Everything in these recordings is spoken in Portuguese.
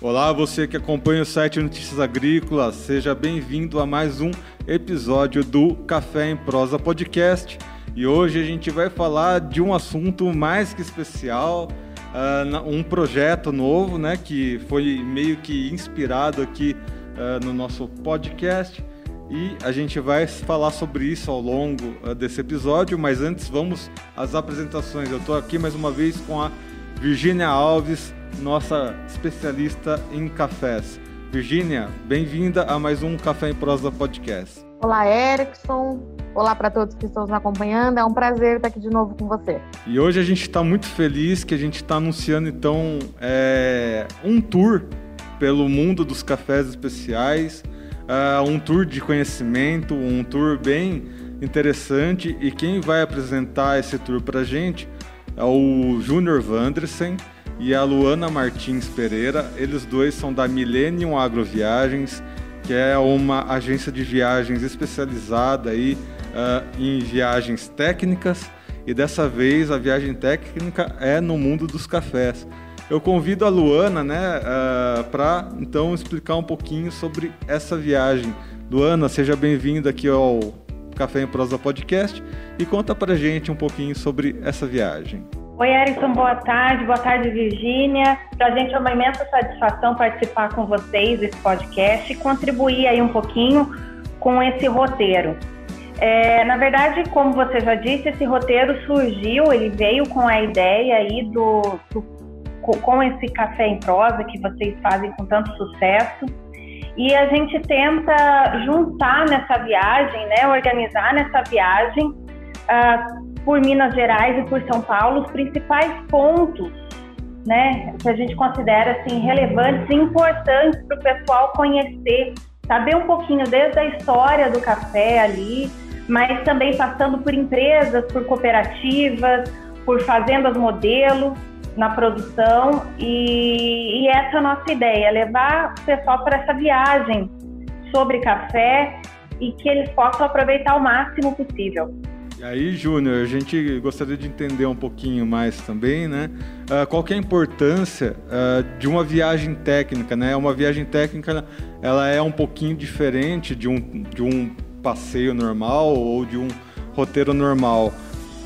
Olá, você que acompanha o site Notícias Agrícolas, seja bem-vindo a mais um episódio do Café em Prosa Podcast. E hoje a gente vai falar de um assunto mais que especial, uh, um projeto novo, né, que foi meio que inspirado aqui uh, no nosso podcast. E a gente vai falar sobre isso ao longo uh, desse episódio, mas antes vamos às apresentações. Eu estou aqui mais uma vez com a Virgínia Alves, nossa especialista em cafés. Virgínia, bem-vinda a mais um Café em Prosa Podcast. Olá, Erickson. Olá para todos que estão nos acompanhando. É um prazer estar aqui de novo com você. E hoje a gente está muito feliz que a gente está anunciando então é, um tour pelo mundo dos cafés especiais, uh, um tour de conhecimento, um tour bem interessante. E quem vai apresentar esse tour para gente é o Júnior Vandresen e a Luana Martins Pereira. Eles dois são da Millennium Agroviagens, que é uma agência de viagens especializada aí, uh, em viagens técnicas. E dessa vez a viagem técnica é no mundo dos cafés. Eu convido a Luana, né, uh, para então explicar um pouquinho sobre essa viagem. Luana, seja bem-vinda aqui ao Café em Prosa Podcast e conta pra gente um pouquinho sobre essa viagem. Oi, Erickson, boa tarde. Boa tarde, Virgínia. Para a gente é uma imensa satisfação participar com vocês desse podcast e contribuir aí um pouquinho com esse roteiro. É, na verdade, como você já disse, esse roteiro surgiu, ele veio com a ideia aí do, do com esse café em prosa que vocês fazem com tanto sucesso. E a gente tenta juntar nessa viagem, né, organizar nessa viagem uh, por Minas Gerais e por São Paulo os principais pontos né, que a gente considera assim, relevantes e importantes para o pessoal conhecer, saber um pouquinho desde a história do café ali, mas também passando por empresas, por cooperativas, por fazendas modelo na produção e, e essa é a nossa ideia, levar o pessoal para essa viagem sobre café e que eles possam aproveitar o máximo possível. E aí, Júnior, a gente gostaria de entender um pouquinho mais também, né? Uh, qual é a importância uh, de uma viagem técnica, né? Uma viagem técnica, ela é um pouquinho diferente de um, de um passeio normal ou de um roteiro normal.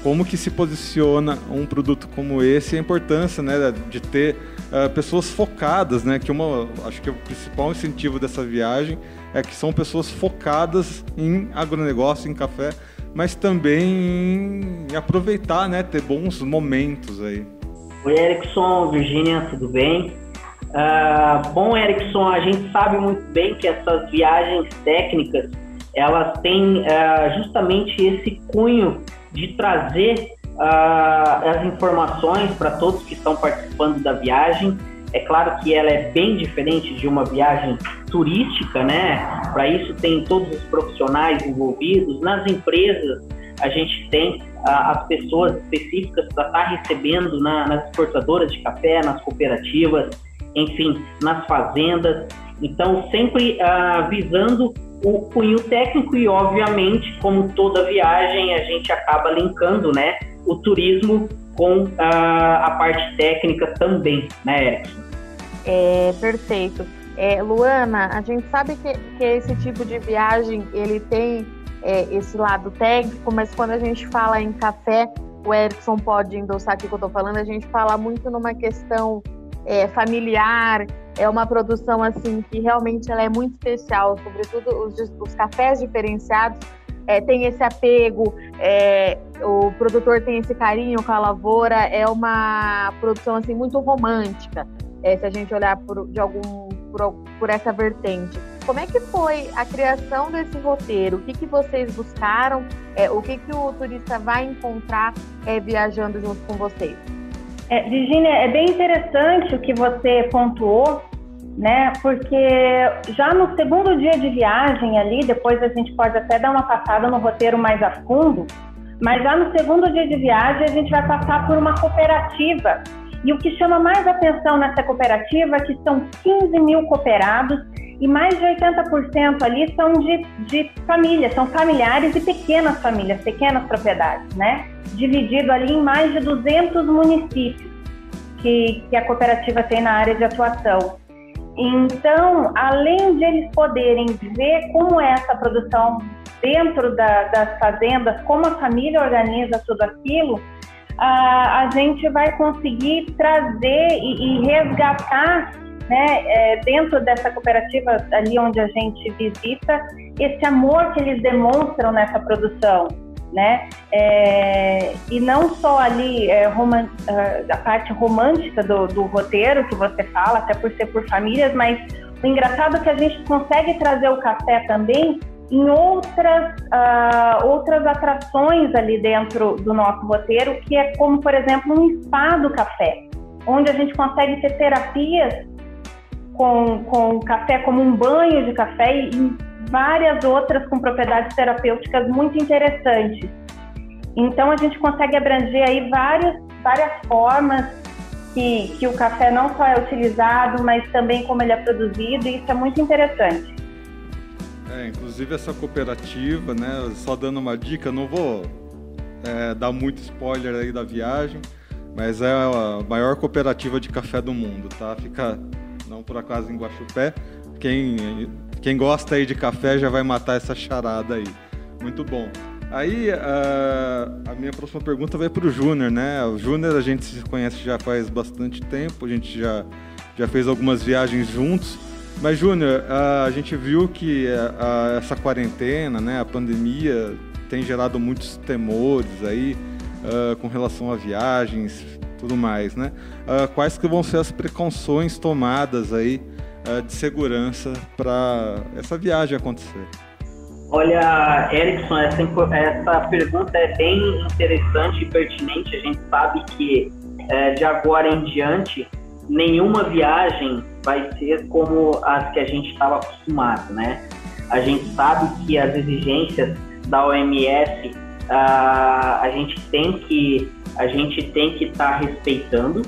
Como que se posiciona um produto como esse e a importância, né, de ter uh, pessoas focadas, né? Que uma, acho que o principal incentivo dessa viagem é que são pessoas focadas em agronegócio, em café, mas também aproveitar, né? Ter bons momentos aí. Oi, Erickson, Virgínia, tudo bem? Uh, bom, Erickson, a gente sabe muito bem que essas viagens técnicas elas têm uh, justamente esse cunho de trazer uh, as informações para todos que estão participando da viagem é claro que ela é bem diferente de uma viagem turística, né? Para isso tem todos os profissionais envolvidos. Nas empresas a gente tem ah, as pessoas específicas para estar tá recebendo na, nas exportadoras de café, nas cooperativas, enfim, nas fazendas. Então sempre ah, visando o cunho técnico e obviamente, como toda viagem, a gente acaba linkando, né, o turismo com ah, a parte técnica também, né, Erickson? É, perfeito. É, Luana, a gente sabe que, que esse tipo de viagem ele tem é, esse lado técnico, mas quando a gente fala em café, o Erickson pode endossar aqui o que eu estou falando, a gente fala muito numa questão é, familiar, é uma produção assim que realmente ela é muito especial, sobretudo os, os cafés diferenciados é, tem esse apego, é, o produtor tem esse carinho com a lavoura, é uma produção assim muito romântica é, se a gente olhar por, de algum, por, por, essa vertente. Como é que foi a criação desse roteiro? O que, que vocês buscaram? É, o que, que o turista vai encontrar é, viajando junto com vocês? É, Virginia, é bem interessante o que você pontuou, né? Porque já no segundo dia de viagem ali, depois a gente pode até dar uma passada no roteiro mais a fundo, mas já no segundo dia de viagem a gente vai passar por uma cooperativa e o que chama mais atenção nessa cooperativa é que são 15 mil cooperados e mais de 80% ali são de, de famílias, são familiares e pequenas famílias, pequenas propriedades, né? Dividido ali em mais de 200 municípios que, que a cooperativa tem na área de atuação. Então, além de eles poderem ver como é essa produção dentro da, das fazendas, como a família organiza tudo aquilo, a, gente vai conseguir trazer e, e resgatar né, é, dentro dessa cooperativa ali onde a gente visita, esse amor que eles demonstram nessa produção, né? É, e não só ali é, roman, é, a parte romântica do, do, roteiro que você fala, até por ser por famílias, mas o engraçado é que a gente consegue trazer o café também em outras, uh, outras atrações ali dentro do nosso roteiro, que é como, por exemplo, um spa do café, onde a gente consegue ter terapias com, com café como um banho de café e várias outras com propriedades terapêuticas muito interessantes. Então a gente consegue abranger aí várias, várias formas que, que o café não só é utilizado, mas também como ele é produzido, e isso é muito interessante. É, inclusive essa cooperativa, né? Só dando uma dica, não vou é, dar muito spoiler aí da viagem, mas é a maior cooperativa de café do mundo, tá? Fica não por acaso em Guaxupé. Quem, quem gosta aí de café já vai matar essa charada aí. Muito bom. Aí a, a minha próxima pergunta vai para o Júnior, né? O Júnior a gente se conhece já faz bastante tempo, a gente já, já fez algumas viagens juntos. Mas, Júnior, a gente viu que a, essa quarentena, né, a pandemia, tem gerado muitos temores aí uh, com relação a viagens, tudo mais, né? Uh, quais que vão ser as precauções tomadas aí uh, de segurança para essa viagem acontecer? Olha, Erickson, essa, essa pergunta é bem interessante e pertinente. A gente sabe que é, de agora em diante nenhuma viagem vai ser como as que a gente estava acostumado, né? A gente sabe que as exigências da OMS uh, a gente tem que a gente tem que estar tá respeitando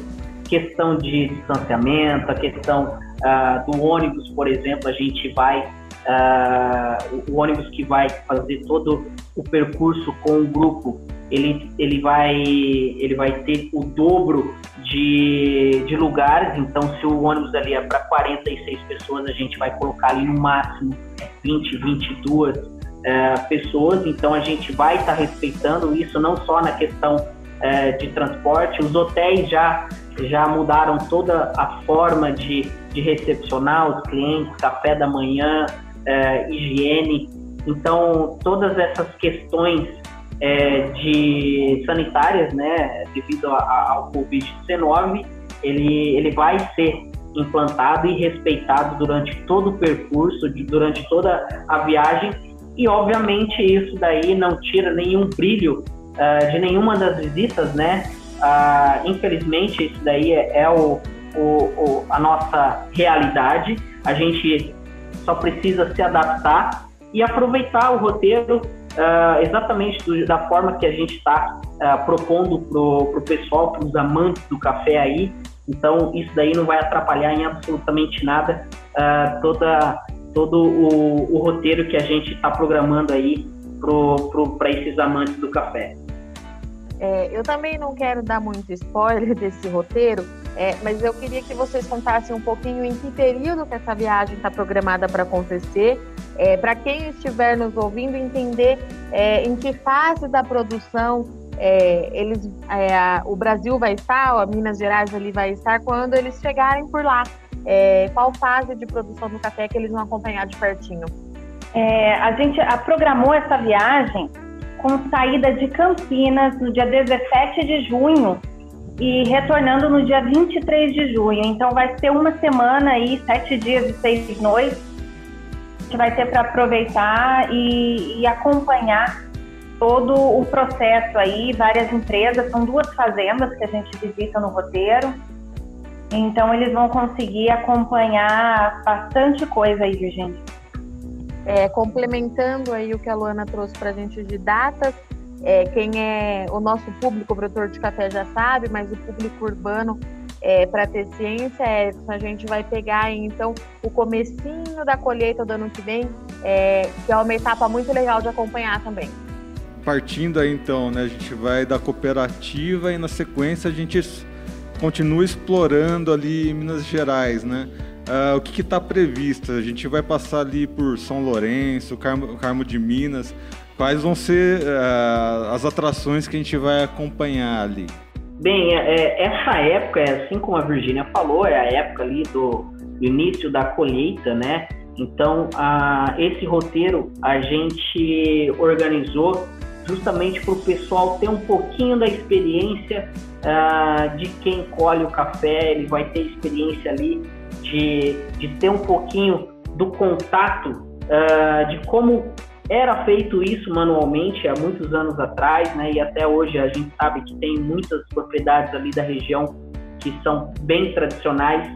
questão de distanciamento, a questão uh, do ônibus, por exemplo, a gente vai uh, o ônibus que vai fazer todo o percurso com o grupo, ele, ele vai ele vai ter o dobro de, de lugares, então se o ônibus ali é para 46 pessoas, a gente vai colocar ali no máximo 20, 22 uh, pessoas, então a gente vai estar tá respeitando isso não só na questão uh, de transporte, os hotéis já, já mudaram toda a forma de, de recepcionar os clientes, café da manhã, uh, higiene, então todas essas questões é, de sanitárias, né, devido a, a, ao Covid-19, ele, ele vai ser implantado e respeitado durante todo o percurso, de, durante toda a viagem, e obviamente isso daí não tira nenhum brilho uh, de nenhuma das visitas, né? Uh, infelizmente isso daí é, é o, o, o, a nossa realidade, a gente só precisa se adaptar e aproveitar o roteiro uh, exatamente do, da forma que a gente está uh, propondo para o pessoal, para os amantes do café aí. Então, isso daí não vai atrapalhar em absolutamente nada uh, toda, todo o, o, roteiro que a gente está programando aí para esses amantes do café. É, eu também não quero dar muito spoiler desse roteiro, é, mas eu queria que vocês contassem um pouquinho em que período que essa viagem está programada para acontecer, é, para quem estiver nos ouvindo entender é, em que fase da produção é, eles, é, a, o Brasil vai estar, a Minas Gerais ali vai estar quando eles chegarem por lá. qual fase de produção do café que eles vão acompanhar de pertinho? a gente programou essa viagem com saída de Campinas no dia 17 de junho e retornando no dia 23 de junho. Então vai ser uma semana aí, sete dias e seis noites. Gente vai ter para aproveitar e, e, acompanhar todo o processo aí, várias empresas, são duas fazendas que a gente visita no roteiro. Então eles vão conseguir acompanhar bastante coisa aí, Virginia. É, complementando aí o que a Luana trouxe para a gente de datas, é, quem é o nosso público produtor de café já sabe, mas o público urbano é, para ter ciência, é, a gente vai pegar então o comecinho da colheita do ano que vem, é, que é uma etapa muito legal de acompanhar também. Partindo aí então, né, a gente vai da cooperativa e na sequência a gente continua explorando ali Minas Gerais, né? uh, o que está previsto? A gente vai passar ali por São Lourenço, Carmo, Carmo de Minas. Quais vão ser uh, as atrações que a gente vai acompanhar ali? Bem, é, é, essa época, assim como a Virgínia falou, é a época ali do, do início da colheita, né? Então, a, esse roteiro a gente organizou justamente para o pessoal ter um pouquinho da experiência uh, de quem colhe o café, ele vai ter experiência ali de, de ter um pouquinho do contato uh, de como era feito isso manualmente há muitos anos atrás, né? E até hoje a gente sabe que tem muitas propriedades ali da região que são bem tradicionais,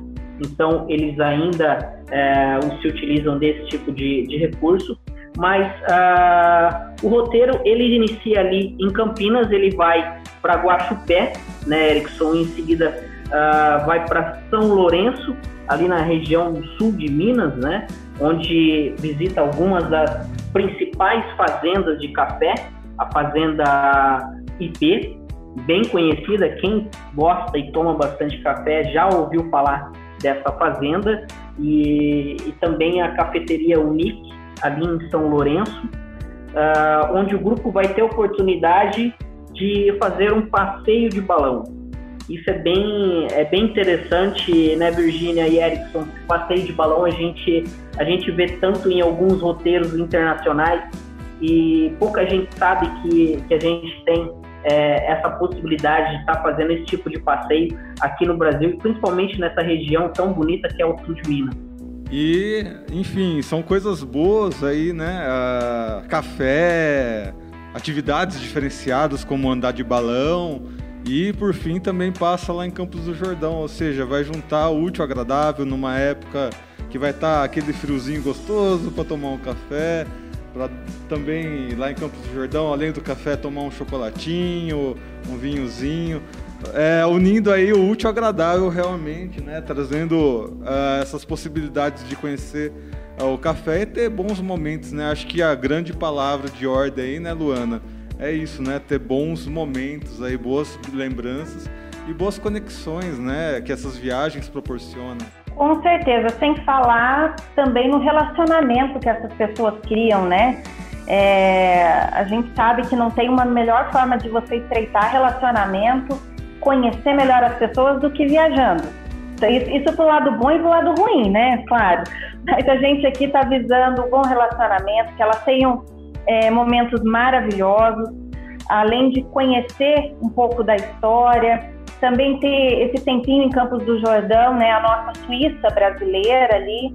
então eles ainda é, se utilizam desse tipo de, de recurso. Mas uh, o roteiro ele inicia ali em Campinas, ele vai para Guaxupé, né, Erickson, em seguida uh, vai para São Lourenço, ali na região sul de Minas, né, onde visita algumas das principais fazendas de café, a fazenda IP, bem conhecida, quem gosta e toma bastante café já ouviu falar dessa fazenda, e, e também a cafeteria Unique, ali em São Lourenço, uh, onde o grupo vai ter oportunidade de fazer um passeio de balão. Isso é bem, é bem interessante, né, Virginia e Erickson? Passeio de balão a gente, a gente vê tanto em alguns roteiros internacionais e pouca gente sabe que, que a gente tem é, essa possibilidade de estar tá fazendo esse tipo de passeio aqui no Brasil, principalmente nessa região tão bonita que é o sul de Minas. E, enfim, são coisas boas aí, né? Uh, café, atividades diferenciadas como andar de balão e por fim também passa lá em Campos do Jordão, ou seja, vai juntar o útil agradável numa época que vai estar tá aquele friozinho gostoso para tomar um café, para também lá em Campos do Jordão, além do café, tomar um chocolatinho, um vinhozinho. É, unindo aí o útil agradável realmente, né? Trazendo uh, essas possibilidades de conhecer uh, o café e ter bons momentos, né? Acho que a grande palavra de ordem aí, né, Luana? É isso, né? Ter bons momentos aí, boas lembranças e boas conexões, né? Que essas viagens proporcionam. Com certeza, sem falar também no relacionamento que essas pessoas criam, né? É, a gente sabe que não tem uma melhor forma de você estreitar relacionamento, conhecer melhor as pessoas do que viajando. Isso, isso pro lado bom e pro lado ruim, né? Claro. Mas a gente aqui está visando um bom relacionamento, que elas tenham é, momentos maravilhosos, além de conhecer um pouco da história, também ter esse tempinho em Campos do Jordão, né, a nossa Suíça brasileira ali,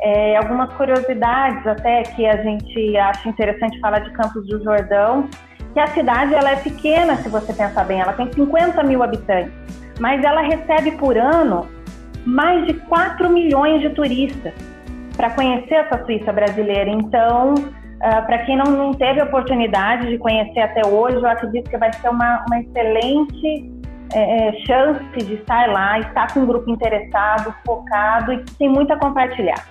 é, algumas curiosidades até que a gente acha interessante falar de Campos do Jordão, que a cidade ela é pequena, se você pensar bem, ela tem 50 mil habitantes, mas ela recebe por ano mais de 4 milhões de turistas para conhecer essa Suíça brasileira. Então, Uh, ah, para quem não, não, teve a oportunidade de conhecer até hoje, eu acredito que vai ser uma, uma excelente é, é, chance de estar lá, estar com um grupo interessado, focado e que tem muito a compartilhar.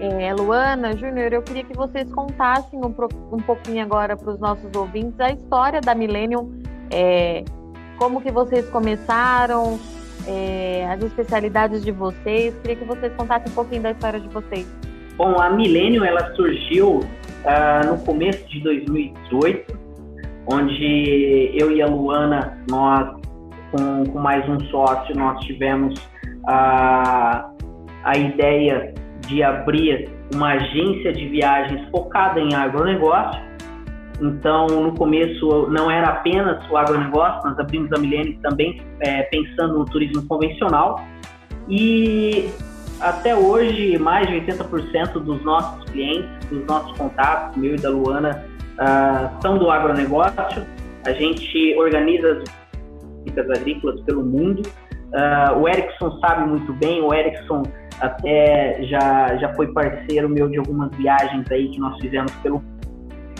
É, Luana, Júnior, eu queria que vocês contassem um, um pouquinho agora para os nossos ouvintes a história da Millennium, é, como que vocês começaram, é, as especialidades de vocês. Queria que vocês contassem um pouquinho da história de vocês. Bom, a Millennium ela surgiu uh, no começo de 2018, onde eu e a Luana, nós com, com mais um sócio, nós tivemos a, a ideia de abrir uma agência de viagens focada em agronegócio. Então, no começo não era apenas o agronegócio, nós abrimos a Milênio também é, pensando no turismo convencional. E até hoje, mais de 80% dos nossos clientes, dos nossos contatos, meu e da Luana, uh, são do agronegócio. A gente organiza as agrícolas pelo mundo. Uh, o Erickson sabe muito bem, o Erickson até já, já foi parceiro meu de algumas viagens aí que nós fizemos pelo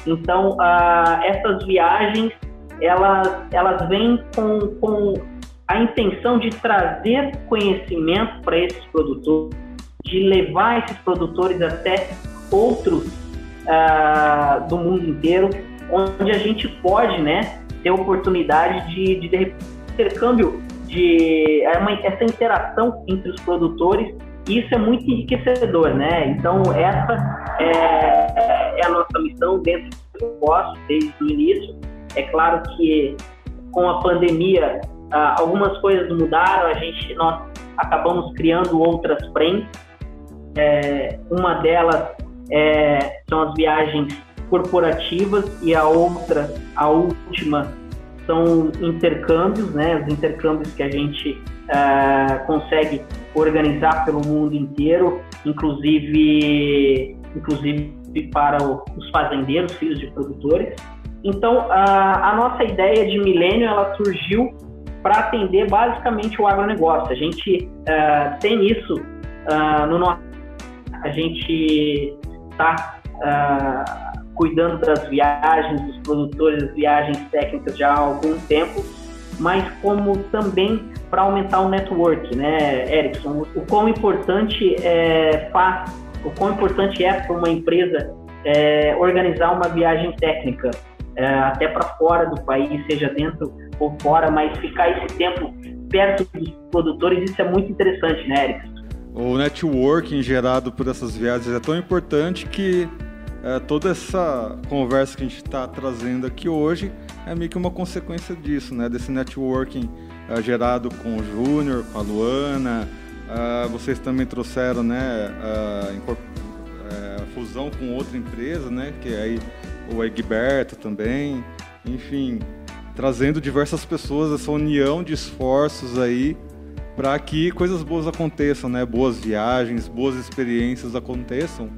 então uh, essas viagens elas elas vêm com, com a intenção de trazer conhecimento para esses produtores, de levar esses produtores até outros uh, do mundo inteiro, onde a gente pode, né, ter oportunidade de, de, de intercâmbio, de é uma, essa interação entre os produtores isso é muito enriquecedor, né? Então, essa é, é a nossa missão dentro do propósito desde o início. É claro que com a pandemia, ah, algumas coisas mudaram, a gente, nós acabamos criando outras frentes. É, uma delas é, são as viagens corporativas e a outra, a última, são intercâmbios, né? Os intercâmbios que a gente uh, consegue organizar pelo mundo inteiro, inclusive, inclusive para os fazendeiros, filhos de produtores. Então, a, a nossa ideia de milênio ela surgiu para atender basicamente o agronegócio. A gente uh, tem isso uh, no nosso. A gente está uh, cuidando das viagens, dos produtores, das viagens técnicas já há algum tempo, mas como também para aumentar o network, né, Erickson? O quão importante é o quão importante é para uma empresa é, organizar uma viagem técnica é, até para fora do país, seja dentro ou fora, mas ficar esse tempo perto dos produtores, isso é muito interessante, né, Erickson? O networking gerado por essas viagens é tão importante que é, toda essa conversa que a gente está trazendo aqui hoje é meio que uma consequência disso, né? Desse networking uh, gerado com o Júnior, com a Luana. Uh, vocês também trouxeram, né, uh, fusão com outra empresa, né? Que é aí o Egberto também. Enfim, trazendo diversas pessoas, essa união de esforços aí para que coisas boas aconteçam, né? Boas viagens, boas experiências aconteçam.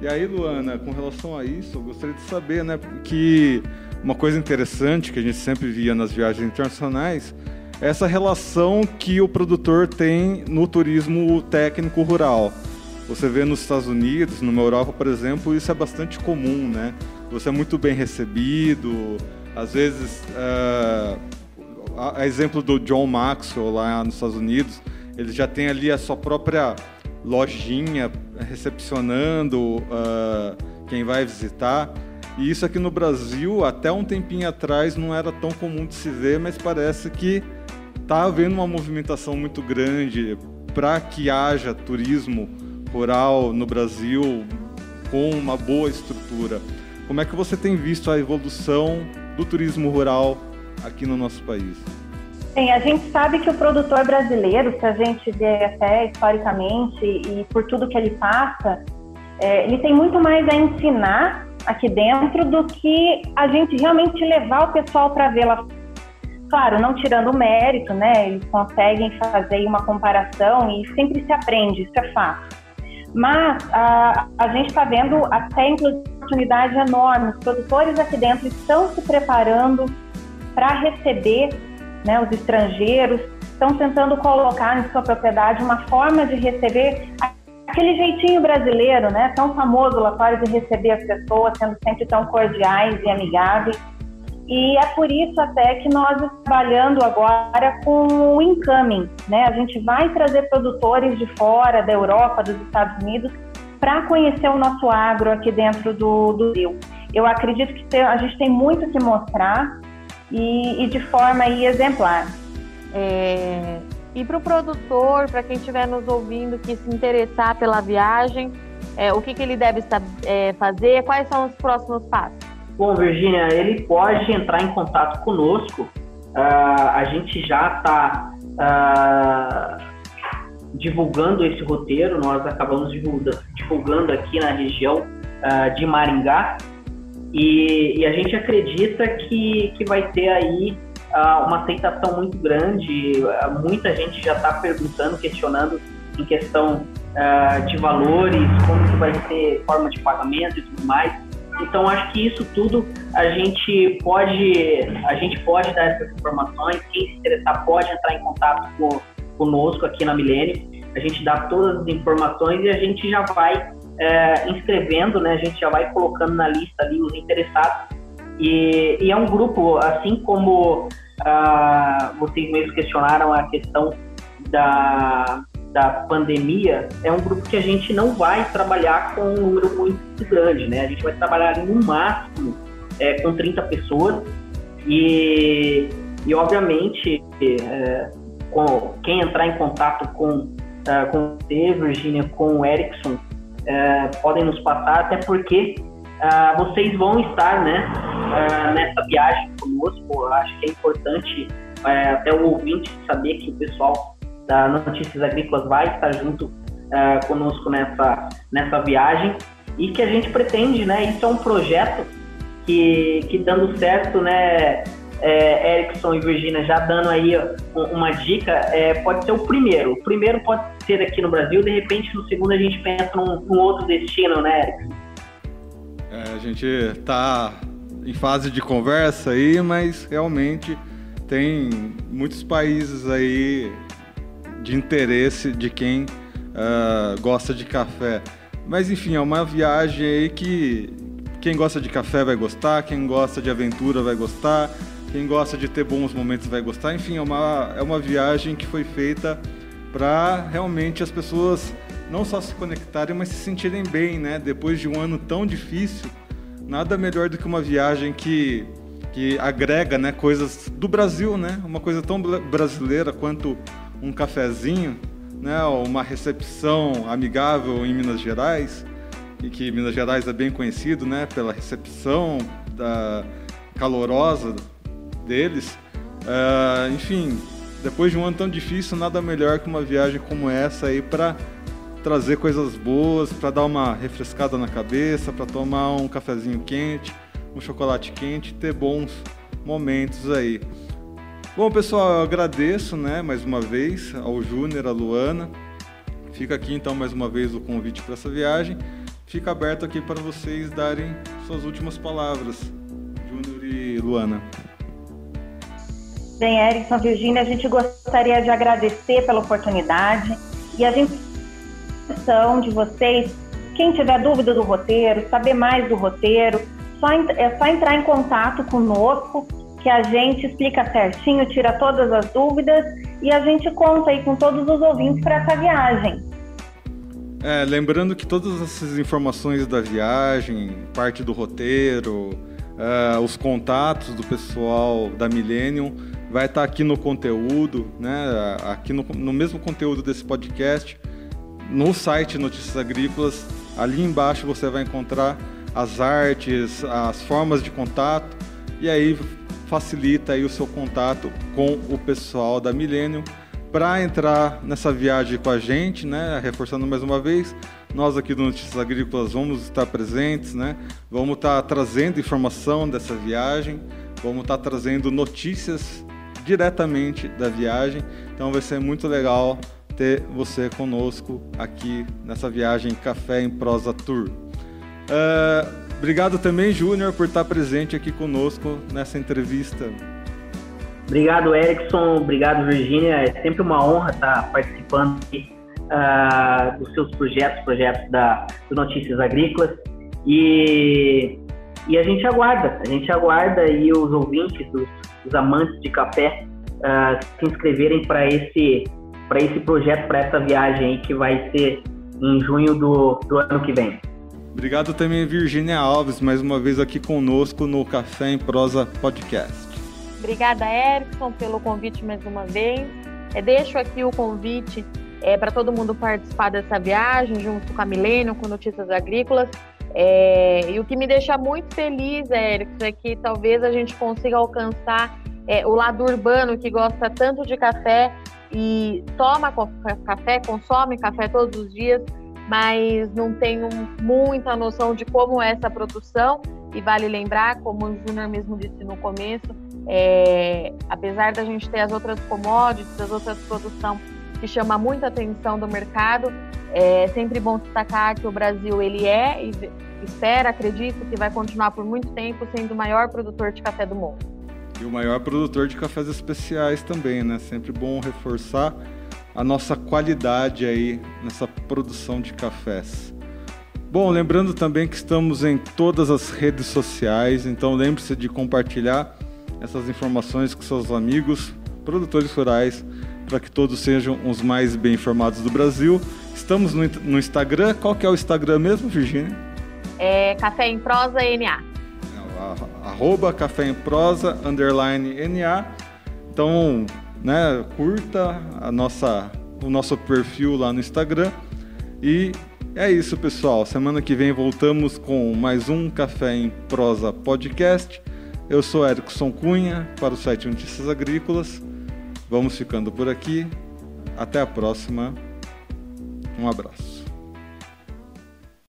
E aí, Luana, com relação a isso, eu gostaria de saber, né, que uma coisa interessante que a gente sempre via nas viagens internacionais é essa relação que o produtor tem no turismo técnico rural. Você vê nos Estados Unidos, numa Europa, por exemplo, isso é bastante comum, né? Você é muito bem recebido, às vezes, uh, a, exemplo do John Maxwell lá nos Estados Unidos, ele já tem ali a sua própria lojinha recepcionando uh, quem vai visitar. E isso aqui no Brasil, até um tempinho atrás, não era tão comum de se ver, mas parece que está havendo uma movimentação muito grande para que haja turismo rural no Brasil com uma boa estrutura. Como é que você tem visto a evolução do turismo rural aqui no nosso país? Bem, a gente sabe que o produtor brasileiro, se a gente vê até historicamente e por tudo que ele passa, é, ele tem muito mais a ensinar aqui dentro do que a gente realmente levar o pessoal para ver lá. Claro, não tirando o mérito, né? Eles conseguem fazer uma comparação e sempre se aprende, isso é fato. Mas a, a gente está vendo até inclusive oportunidade enorme. Os produtores aqui dentro estão se preparando para receber né, os estrangeiros, estão tentando colocar em sua propriedade uma forma de receber aquele jeitinho brasileiro, né, tão famoso lá fora de receber as pessoas, sendo sempre tão cordiais e amigáveis. E é por isso até que nós trabalhando agora com o incoming, né? A gente vai trazer produtores de fora, da Europa, dos Estados Unidos, para conhecer o nosso agro aqui dentro do, do Rio. Eu acredito que a gente tem muito que mostrar e, e de forma aí, exemplar. É, e para o produtor, para quem estiver nos ouvindo, que se interessar pela viagem, é, o que, que ele deve é, fazer? Quais são os próximos passos? Bom, Virginia, ele pode entrar em contato conosco. Uh, a gente já está uh, ah, divulgando esse roteiro, nós acabamos divulgando, aqui na região uh, de Maringá. E, e, a gente acredita que, que vai ter aí uma aceitação muito grande. muita gente já está perguntando, questionando em questão de valores, como que vai ser forma de pagamento e tudo mais. Então acho que isso tudo a gente pode a gente pode dar essas informações. Quem se interessar pode entrar em contato com, conosco aqui na Milênio. A gente dá todas as informações e a gente já vai é, inscrevendo, né? A gente já vai colocando na lista ali os interessados. E, e é um grupo, assim como ah, vocês mesmos questionaram a questão da da pandemia, é um grupo que a gente não vai trabalhar com um número muito grande, né? A gente vai trabalhar no máximo é, com 30 pessoas e, e obviamente, é, com, quem entrar em contato com uh, com você, Virginia, com o Erickson, uh, podem nos passar, até porque uh, vocês vão estar né, nessa viagem conosco. Eu acho que é importante até o ouvinte saber que o pessoal da Notícias Agrícolas vai estar junto conosco nessa, nessa viagem e que a gente pretende, né? Isso é um projeto que, que dando certo, né? É, Erickson e Virginia já dando aí uma dica, é, pode ser o primeiro. O primeiro pode ser aqui no Brasil, de repente no segundo a gente pensa num, num outro destino, né, Erickson? É, a gente está em fase de conversa aí, mas realmente tem muitos países aí de interesse de quem uh, gosta de café. Mas enfim, é uma viagem aí que quem gosta de café vai gostar, quem gosta de aventura vai gostar, quem gosta de ter bons momentos vai gostar. Enfim, é uma, é uma viagem que foi feita para realmente as pessoas não só se conectarem, mas se sentirem bem, né? Depois de um ano tão difícil, nada melhor do que uma viagem que, que agrega né, coisas do Brasil, né? Uma coisa tão brasileira quanto um cafezinho, né? Uma recepção amigável em Minas Gerais, e que Minas Gerais é bem conhecido, né? Pela recepção da calorosa deles. Uh, enfim, depois de um ano tão difícil, nada melhor que uma viagem como essa aí para trazer coisas boas, para dar uma refrescada na cabeça, para tomar um cafezinho quente, um chocolate quente, ter bons momentos aí. Bom, pessoal, eu agradeço, né, mais uma vez ao Júnior, à Luana. Fica aqui então mais uma vez o convite para essa viagem. Fica aberto aqui para vocês darem suas últimas palavras, Júnior e Luana. Bem, Erickson, Virginia, a gente gostaria de agradecer pela oportunidade e a gente de vocês, quem tiver dúvida do roteiro, saber mais do roteiro, só, é só entrar em contato conosco que a gente explica certinho, tira todas as dúvidas e a gente conta aí com todos os ouvintes para essa viagem. É, lembrando que todas essas informações da viagem, parte do roteiro, uh, os contatos do pessoal da Millennium, vai estar aqui no conteúdo, né? Aqui no, no mesmo conteúdo desse podcast, no site Notícias Agrícolas. Ali embaixo você vai encontrar as artes, as formas de contato e aí facilita aí o seu contato com o pessoal da Millennium para entrar nessa viagem com a gente, né? Reforçando mais uma vez, nós aqui do Notícias Agrícolas vamos estar presentes, né? Vamos estar trazendo informação dessa viagem, vamos estar trazendo notícias diretamente da viagem. Então vai ser muito legal ter você conosco aqui nessa viagem Café em Prosa Tour. Uh, obrigado também, Júnior, por estar presente aqui conosco nessa entrevista. Obrigado, Erickson. Obrigado, Virginia. É sempre uma honra estar participando aqui, uh, dos seus projetos, projetos da, do Notícias Agrícolas. E, e a gente aguarda, a gente aguarda e os ouvintes, os os amantes de café uh, se inscreverem para esse, esse projeto, para essa viagem aí que vai ser em junho do, do ano que vem. Obrigado também, Virginia Alves, mais uma vez aqui conosco no Café em Prosa Podcast. Obrigada, Erickson, pelo convite mais uma vez. É, deixo aqui o convite é, para todo mundo participar dessa viagem, junto com a Milênio, com Notícias Agrícolas. É, e o que me deixa muito feliz, Erickson, é que talvez a gente consiga alcançar é, o lado urbano que gosta tanto de café e toma café, consome café todos os dias, mas não tem muita noção de como é essa produção. E vale lembrar, como o Júnior mesmo disse no começo, é, apesar da gente ter as outras commodities, as outras produções que chama muita atenção do mercado, é sempre bom destacar que o Brasil ele é e espera, acredito que vai continuar por muito tempo sendo o maior produtor de café do mundo. E o maior produtor de cafés especiais também, né? Sempre bom reforçar a nossa qualidade aí nessa produção de cafés. Bom, lembrando também que estamos em todas as redes sociais, então lembre-se de compartilhar essas informações com seus amigos, produtores rurais, para que todos sejam os mais bem informados do Brasil. Estamos no, no Instagram. Qual que é o Instagram mesmo, Virginia? É Café em Prosa NA. É, arroba Café em Prosa, underline NA. Então, né, curta a nossa, o nosso perfil lá no Instagram. E é isso, pessoal. Semana que vem voltamos com mais um Café em Prosa Podcast. Eu sou Erickson Cunha, para o site Notícias Agrícolas. Vamos ficando por aqui. Até a próxima. Um abraço.